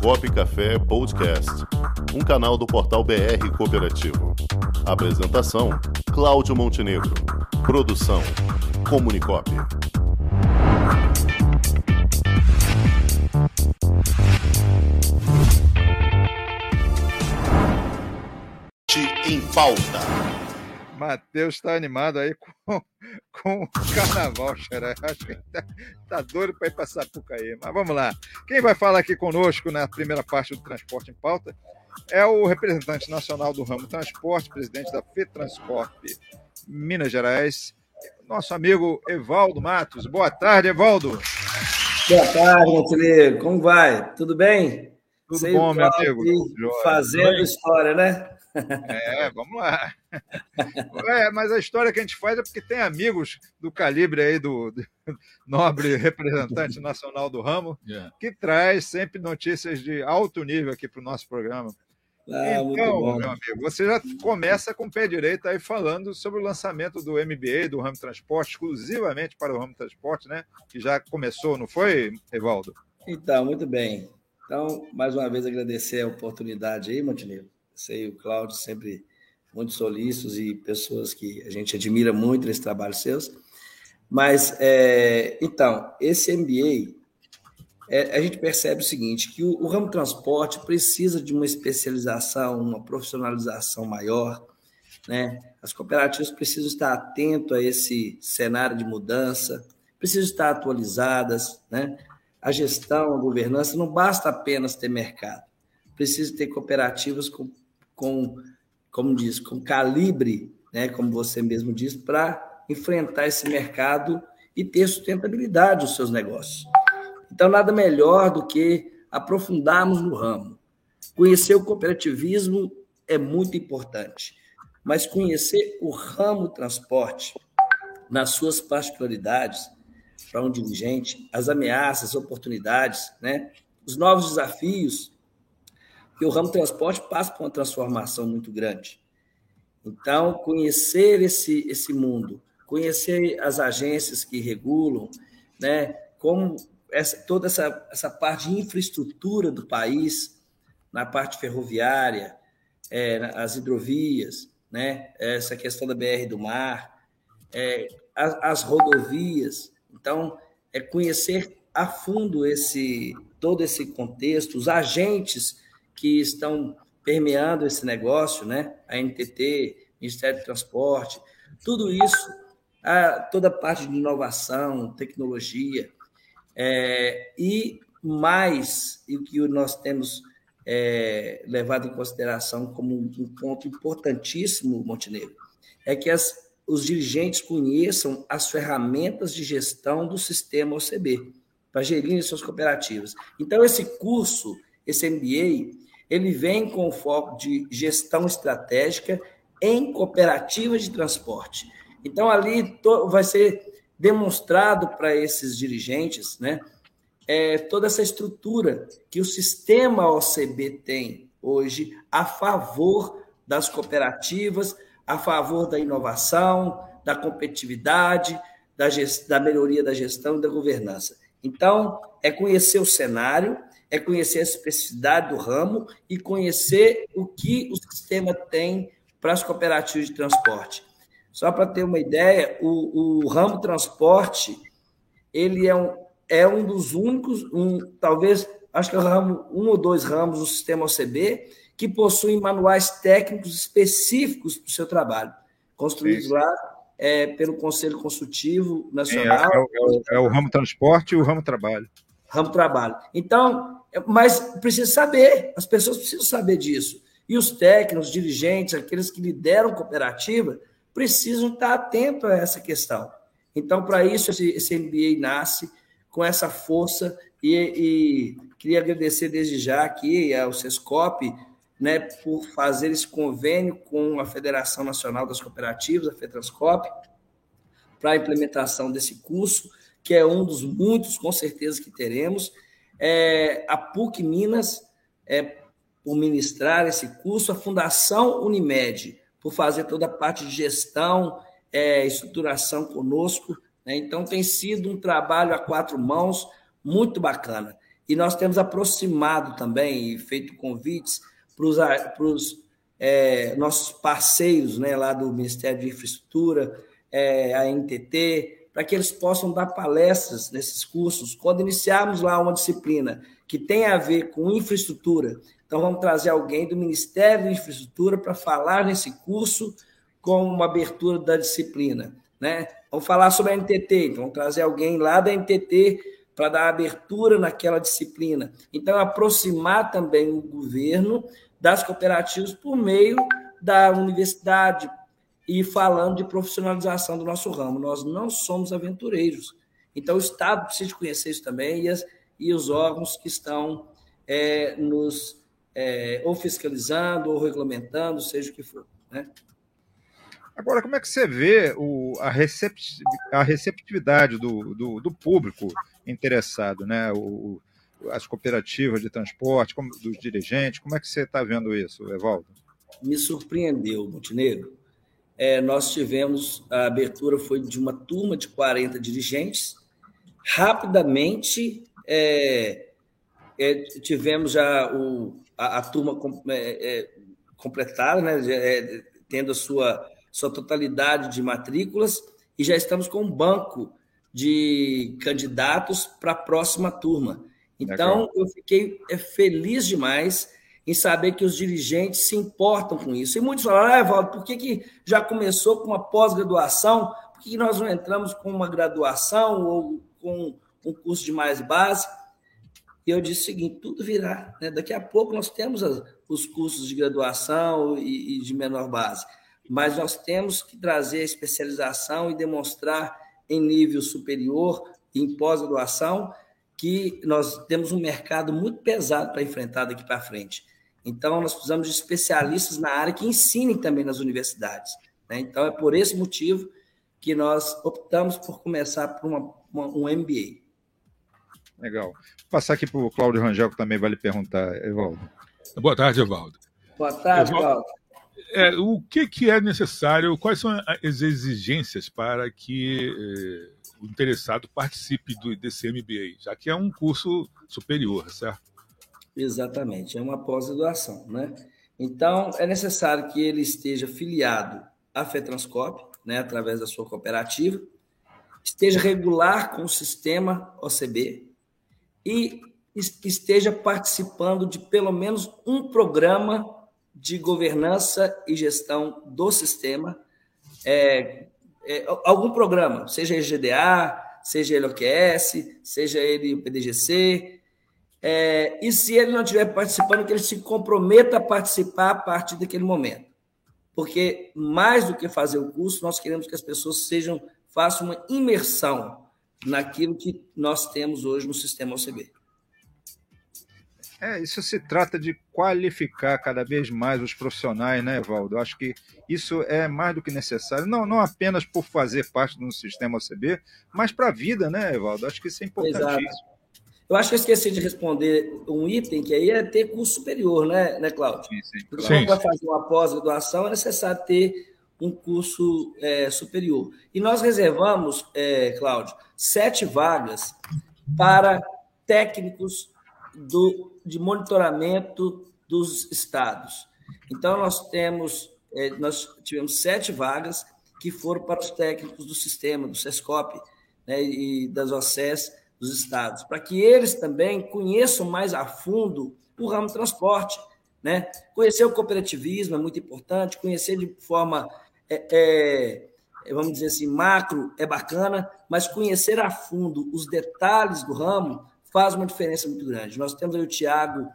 Comunicop Café Podcast, um canal do portal BR Cooperativo. Apresentação: Cláudio Montenegro. Produção: Comunicop. Em pauta. Matheus está animado aí com, com o carnaval, Xará. Acho que está tá doido para ir para Sapucaí. Mas vamos lá. Quem vai falar aqui conosco na primeira parte do Transporte em Pauta é o representante nacional do ramo transporte, presidente da FETransporte Minas Gerais, nosso amigo Evaldo Matos. Boa tarde, Evaldo. Boa tarde, Montenegro. Como vai? Tudo bem? Tudo Sei bom, meu amigo. Fazendo história, né? É, vamos lá. É, mas a história que a gente faz é porque tem amigos do calibre aí do, do nobre representante nacional do ramo, yeah. É. que traz sempre notícias de alto nível aqui para o nosso programa. Ah, então, meu amigo, você já começa com o pé direito aí falando sobre o lançamento do MBA, do ramo transporte, exclusivamente para o ramo transporte, né? Que já começou, não foi, Evaldo? Então, muito bem. Então, mais uma vez agradecer a oportunidade aí, Montenegro sei o Cláudio sempre muito solícitos e pessoas que a gente admira muito nesse trabalho seus. Mas, é, então, esse MBA, é, a gente percebe o seguinte, que o, o ramo transporte precisa de uma especialização, uma profissionalização maior, né? As cooperativas precisam estar atentas a esse cenário de mudança, precisam estar atualizadas, né? A gestão, a governança, não basta apenas ter mercado, precisa ter cooperativas com com, como diz, com calibre, né, como você mesmo disse, para enfrentar esse mercado e ter sustentabilidade nos seus negócios. Então, nada melhor do que aprofundarmos no ramo. Conhecer o cooperativismo é muito importante, mas conhecer o ramo transporte nas suas particularidades para um dirigente, as ameaças, as oportunidades, né? os novos desafios que o ramo transporte passa por uma transformação muito grande. Então, conhecer esse, esse mundo, conhecer as agências que regulam, né, como essa, toda essa, essa parte de infraestrutura do país, na parte ferroviária, é, as hidrovias, né, essa questão da BR do mar, é, as, as rodovias. Então, é conhecer a fundo esse todo esse contexto, os agentes que estão permeando esse negócio, né? A NTT, Ministério do Transporte, tudo isso, a, toda a parte de inovação, tecnologia, é, e mais, e o que nós temos é, levado em consideração como um ponto importantíssimo, Montenegro, é que as, os dirigentes conheçam as ferramentas de gestão do sistema OCB, para gerir suas cooperativas. Então, esse curso, esse MBA, ele vem com o foco de gestão estratégica em cooperativas de transporte. Então, ali vai ser demonstrado para esses dirigentes né, é, toda essa estrutura que o sistema OCB tem hoje a favor das cooperativas, a favor da inovação, da competitividade, da, da melhoria da gestão e da governança. Então, é conhecer o cenário, é conhecer a especificidade do ramo e conhecer o que o sistema tem para as cooperativas de transporte. Só para ter uma ideia, o, o, ramo transporte ele é um, é um dos únicos, um, talvez, acho que é o ramo, um ou dois ramos do sistema OCB que possuem manuais técnicos específicos para o seu trabalho, construídos Sim. lá é, pelo Conselho Consultivo Nacional. É, é, é, é, o ramo transporte e o ramo trabalho. Ramo trabalho. Então, mas precisa saber, as pessoas precisam saber disso. E os técnicos, os dirigentes, aqueles que lideram cooperativa, precisam estar atentos a essa questão. Então, para isso, esse, esse MBA nasce com essa força e, e, queria agradecer desde já aqui ao SESCOP né, por fazer esse convênio com a Federação Nacional das Cooperativas, a FETRANSCOP, para a implementação desse curso, que é um dos muitos, com certeza, que teremos, é, a PUC Minas é, por ministrar esse curso, a Fundação Unimed por fazer toda a parte de gestão, é, estruturação conosco. Né? Então, tem sido um trabalho a quatro mãos muito bacana. E nós temos aproximado também e feito convites para os é, nossos parceiros né, lá do Ministério de Infraestrutura, é, a NTT, para que eles possam dar palestras nesses cursos. Quando iniciarmos lá uma disciplina que tem a ver com infraestrutura, então vamos trazer alguém do Ministério de Infraestrutura para falar nesse curso com uma abertura da disciplina. Né? Vamos falar sobre a NTT, então vamos trazer alguém lá da NTT para dar abertura naquela disciplina. Então, aproximar também o governo das cooperativas por meio da universidade e falando de profissionalização do nosso ramo. Nós não somos aventureiros. Então, o Estado precisa conhecer isso também e, as, e os órgãos que estão é, nos é, ou fiscalizando ou regulamentando, seja o que for. Né? Agora, como é que você vê o, a, a receptividade do, do, do, público interessado, né? O, as cooperativas de transporte, como, dos dirigentes, como é que você está vendo isso, Evaldo? Me surpreendeu, Montenegro. É, nós tivemos, a abertura foi de uma turma de 40 dirigentes. Rapidamente, é, é, tivemos já o, a, a turma com, é, é, completada, né, é, tendo a sua sua totalidade de matrículas e já estamos com um banco de candidatos para a próxima turma. Então, Legal. eu fiquei feliz demais em saber que os dirigentes se importam com isso. E muitos falaram, ah, Evaldo, por que, que já começou com uma pós-graduação? Por que nós não entramos com uma graduação ou com um curso de mais base? E eu disse o seguinte: tudo virá. Né? Daqui a pouco nós temos as, os cursos de graduação e, e de menor base mas nós temos que trazer a especialização e demonstrar em nível superior, em pós-graduação, que nós temos um mercado muito pesado para enfrentar daqui para frente. Então, nós precisamos de especialistas na área que ensinem também nas universidades. Né? Então, é por esse motivo que nós optamos por começar por uma, uma, um MBA. Legal. Vou passar aqui para o Cláudio Rangel, que também vai lhe perguntar, Evaldo. Boa tarde, Evaldo. Boa tarde, Evaldo. É, o que, que é necessário, quais são as exigências para que eh, o interessado participe do, desse MBA, já que é um curso superior, certo? Exatamente, é uma pós-graduação, né? Então, é necessário que ele esteja filiado à FETranscop, né, através da sua cooperativa, esteja regular com o sistema OCB e esteja participando de pelo menos um programa de governança e gestão do sistema, é, é, algum programa, seja ele GDA, seja ele OQS, seja ele o PDGC, é, e se ele não estiver participando, que ele se comprometa a participar a partir daquele momento. Porque mais do que fazer o curso, nós queremos que as pessoas sejam façam uma imersão naquilo que nós temos hoje no sistema OCB. É, isso se trata de qualificar cada vez mais os profissionais, né, Evaldo? Acho que isso é mais do que necessário, não, não apenas por fazer parte do sistema OCB, mas para a vida, né, Evaldo? Acho que isso é importantíssimo. Exato. Eu acho que eu esqueci de responder um item que aí é ter curso superior, né, né Cláudio? Sim, sim. Porque quando vai fazer uma pós-graduação, é necessário ter um curso é, superior. E nós reservamos, é, Cláudio, sete vagas para técnicos do de monitoramento dos estados. Então, nós temos, é, nós tivemos sete vagas que foram para os técnicos do sistema, do SESCOP né, e das OCES dos estados, para que eles também conheçam mais a fundo o ramo do transporte. Né? Conhecer o cooperativismo é muito importante, conhecer de forma, é, é, vamos dizer assim, macro é bacana, mas conhecer a fundo os detalhes do ramo faz uma diferença muito grande. Nós temos aí o Tiago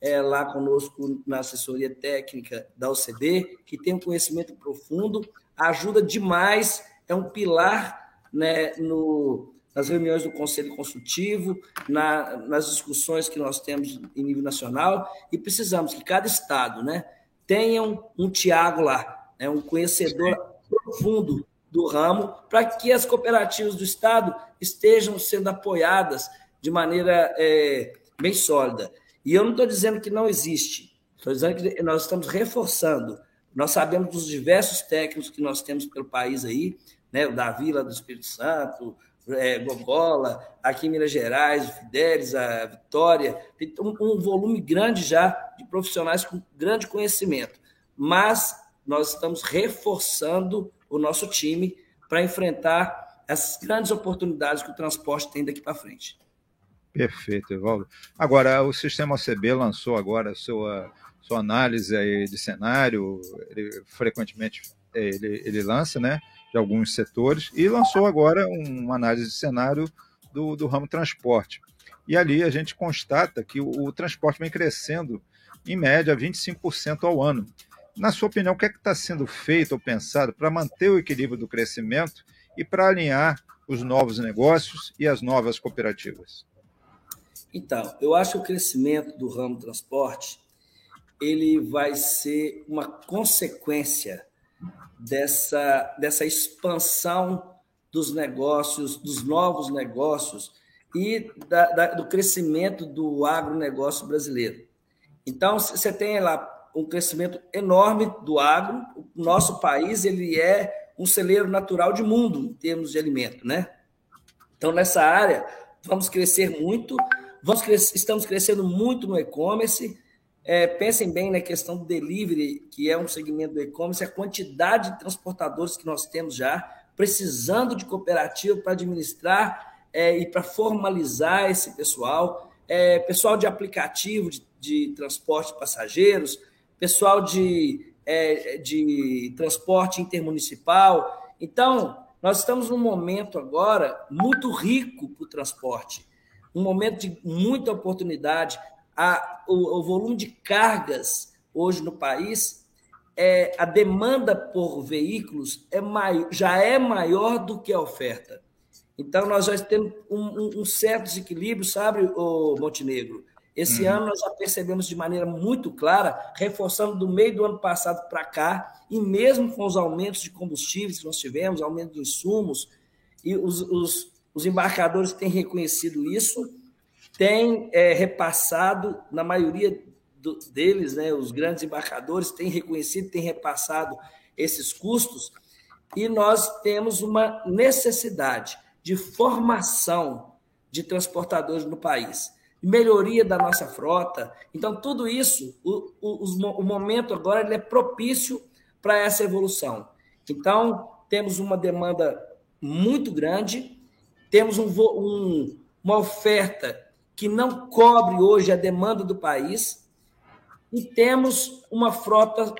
é, lá conosco na assessoria técnica da OCB, que tem um conhecimento profundo, ajuda demais, é um pilar né, no, nas reuniões do Conselho Consultivo, na, nas discussões que nós temos em nível nacional, e precisamos que cada estado né, tenha um, um Tiago lá, né, um conhecedor profundo do ramo, para que as cooperativas do estado estejam sendo apoiadas de maneira é, bem sólida. E eu não estou dizendo que não existe, estou dizendo que nós estamos reforçando. Nós sabemos dos diversos técnicos que nós temos pelo país aí, né? o Davi lá do Espírito Santo, é, Gogola, aqui em Minas Gerais, o Fidelis, a Vitória, tem um, um volume grande já de profissionais com grande conhecimento. Mas nós estamos reforçando o nosso time para enfrentar essas grandes oportunidades que o transporte tem daqui para frente. Perfeito, Evaldo. Agora, o sistema OCB lançou agora a sua, sua análise aí de cenário, ele, frequentemente ele, ele lança, né? de alguns setores, e lançou agora uma análise de cenário do, do ramo transporte. E ali a gente constata que o, o transporte vem crescendo, em média, 25% ao ano. Na sua opinião, o que é que está sendo feito ou pensado para manter o equilíbrio do crescimento e para alinhar os novos negócios e as novas cooperativas? Então, eu acho que o crescimento do ramo transporte ele vai ser uma consequência dessa, dessa expansão dos negócios, dos novos negócios e da, da, do crescimento do agronegócio brasileiro. Então, você tem lá um crescimento enorme do agro. O nosso país ele é um celeiro natural de mundo em termos de alimento, né? Então, nessa área, vamos crescer muito, vamos estamos crescendo muito no e-commerce, é, pensem bem na questão do delivery, que é um segmento do e-commerce, a quantidade de transportadores que nós temos já, precisando de cooperativa para administrar é, e para formalizar esse pessoal, é, pessoal de aplicativo de, de, transporte de passageiros, pessoal de, é, de transporte intermunicipal. Então, nós estamos num momento agora muito rico para o transporte, um momento de muita oportunidade a, o, o volume de cargas hoje no país, é, a demanda por veículos é maior, já é maior do que a oferta. Então, nós já temos um, um, certo desequilíbrio, sabe, o Montenegro? Esse uhum. ano nós já percebemos de maneira muito clara, reforçando do meio do ano passado para cá, e mesmo com os aumentos de combustíveis que nós tivemos, aumento dos insumos, e os, os, os embarcadores têm reconhecido isso, tem é, repassado, na maioria do, deles, né, os grandes embarcadores têm reconhecido, têm repassado esses custos, e nós temos uma necessidade de formação de transportadores no país, melhoria da nossa frota. Então, tudo isso, o, o, o momento agora ele é propício para essa evolução. Então, temos uma demanda muito grande, temos um, um, uma oferta que não cobre hoje a demanda do país, e temos uma frota,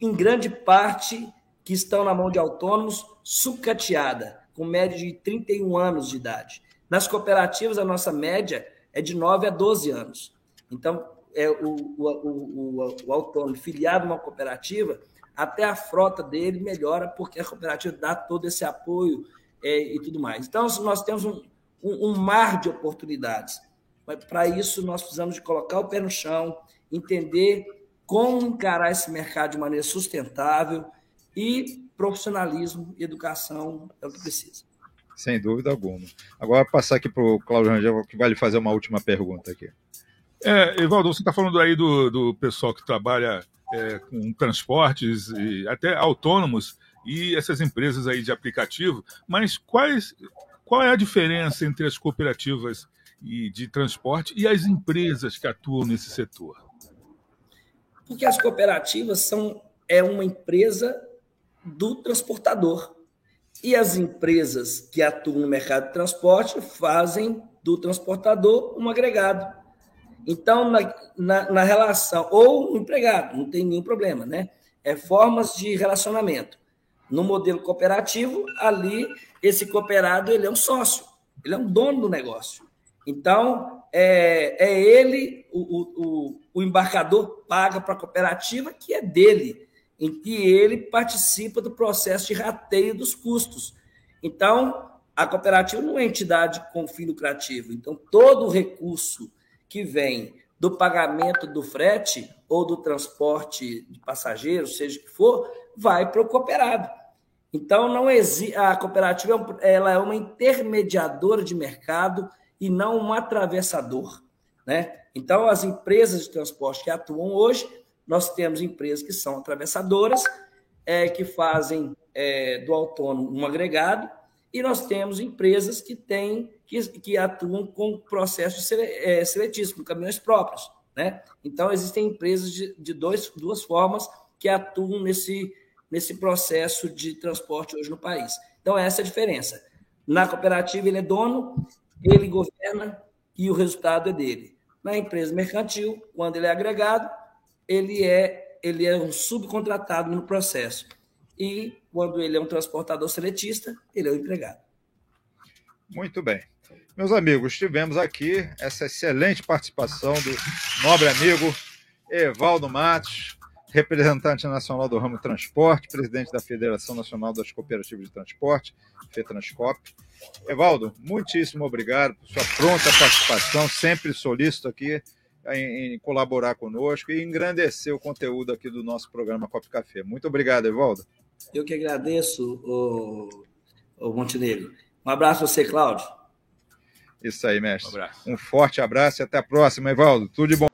em grande parte, que estão na mão de autônomos, sucateada, com média de 31 anos de idade. Nas cooperativas, a nossa média é de 9 a 12 anos. Então, é o, o, o, o autônomo filiado a uma cooperativa, até a frota dele melhora, porque a cooperativa dá todo esse apoio é, e tudo mais. Então, nós temos um, um, um mar de oportunidades. Mas para isso nós precisamos de colocar o pé no chão, entender como encarar esse mercado de maneira sustentável e profissionalismo e educação é o que precisa. Sem dúvida alguma. Agora passar aqui para o Cláudio Rangel, que vai lhe fazer uma última pergunta aqui. É, Evaldo, você está falando aí do, do pessoal que trabalha é, com transportes e até autônomos e essas empresas aí de aplicativo, mas quais, qual é a diferença entre as cooperativas e de transporte e as empresas que atuam nesse setor? Porque as cooperativas são é uma empresa do transportador. E as empresas que atuam no mercado de transporte fazem do transportador um agregado. Então, na, na, na relação, ou um empregado, não tem nenhum problema, né? É formas de relacionamento. No modelo cooperativo, ali, esse cooperado ele é um sócio, ele é um dono do negócio. Então, é, é ele, o, o, o embarcador paga para a cooperativa, que é dele, em que ele participa do processo de rateio dos custos. Então, a cooperativa não é entidade com fim lucrativo. Então, todo o recurso que vem do pagamento do frete ou do transporte de passageiros, seja o que for, vai para o cooperado. Então, não a cooperativa é ela é uma intermediadora de mercado e não um atravessador. Né? Então, as empresas de transporte que atuam hoje, nós temos empresas que são atravessadoras, é, que fazem é, do autônomo um agregado, E nós temos empresas que têm que, que atuam com processos é, seletíssimos, com caminhões próprios. Né? Então, existem empresas de, de dois, duas formas que atuam nesse, nesse processo de transporte hoje no país. Então, essa é a diferença. Na cooperativa, ele é dono, ele governa e o resultado é dele. Na empresa mercantil, quando ele é agregado, ele é, ele é um subcontratado no processo. E quando ele é um transportador seletista, ele é o um empregado. Muito bem. Meus amigos, tivemos aqui essa excelente participação do nobre amigo Evaldo Matos, representante nacional do ramo transporte, presidente da Federação Nacional das Cooperativas de Transporte, FETranscop. Evaldo, muitíssimo obrigado por sua pronta participação, sempre solícito aqui em, em, colaborar conosco e engrandecer o conteúdo aqui do nosso programa Cop Café. Muito obrigado, Evaldo. Eu que agradeço, o, o Montenegro. Um abraço a você, Cláudio. Isso aí, mestre. Um, um forte abraço e até a próxima, Evaldo. Tudo de bom.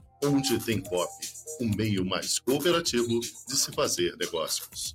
Onde Tem Cop, o um meio mais cooperativo de se fazer negócios.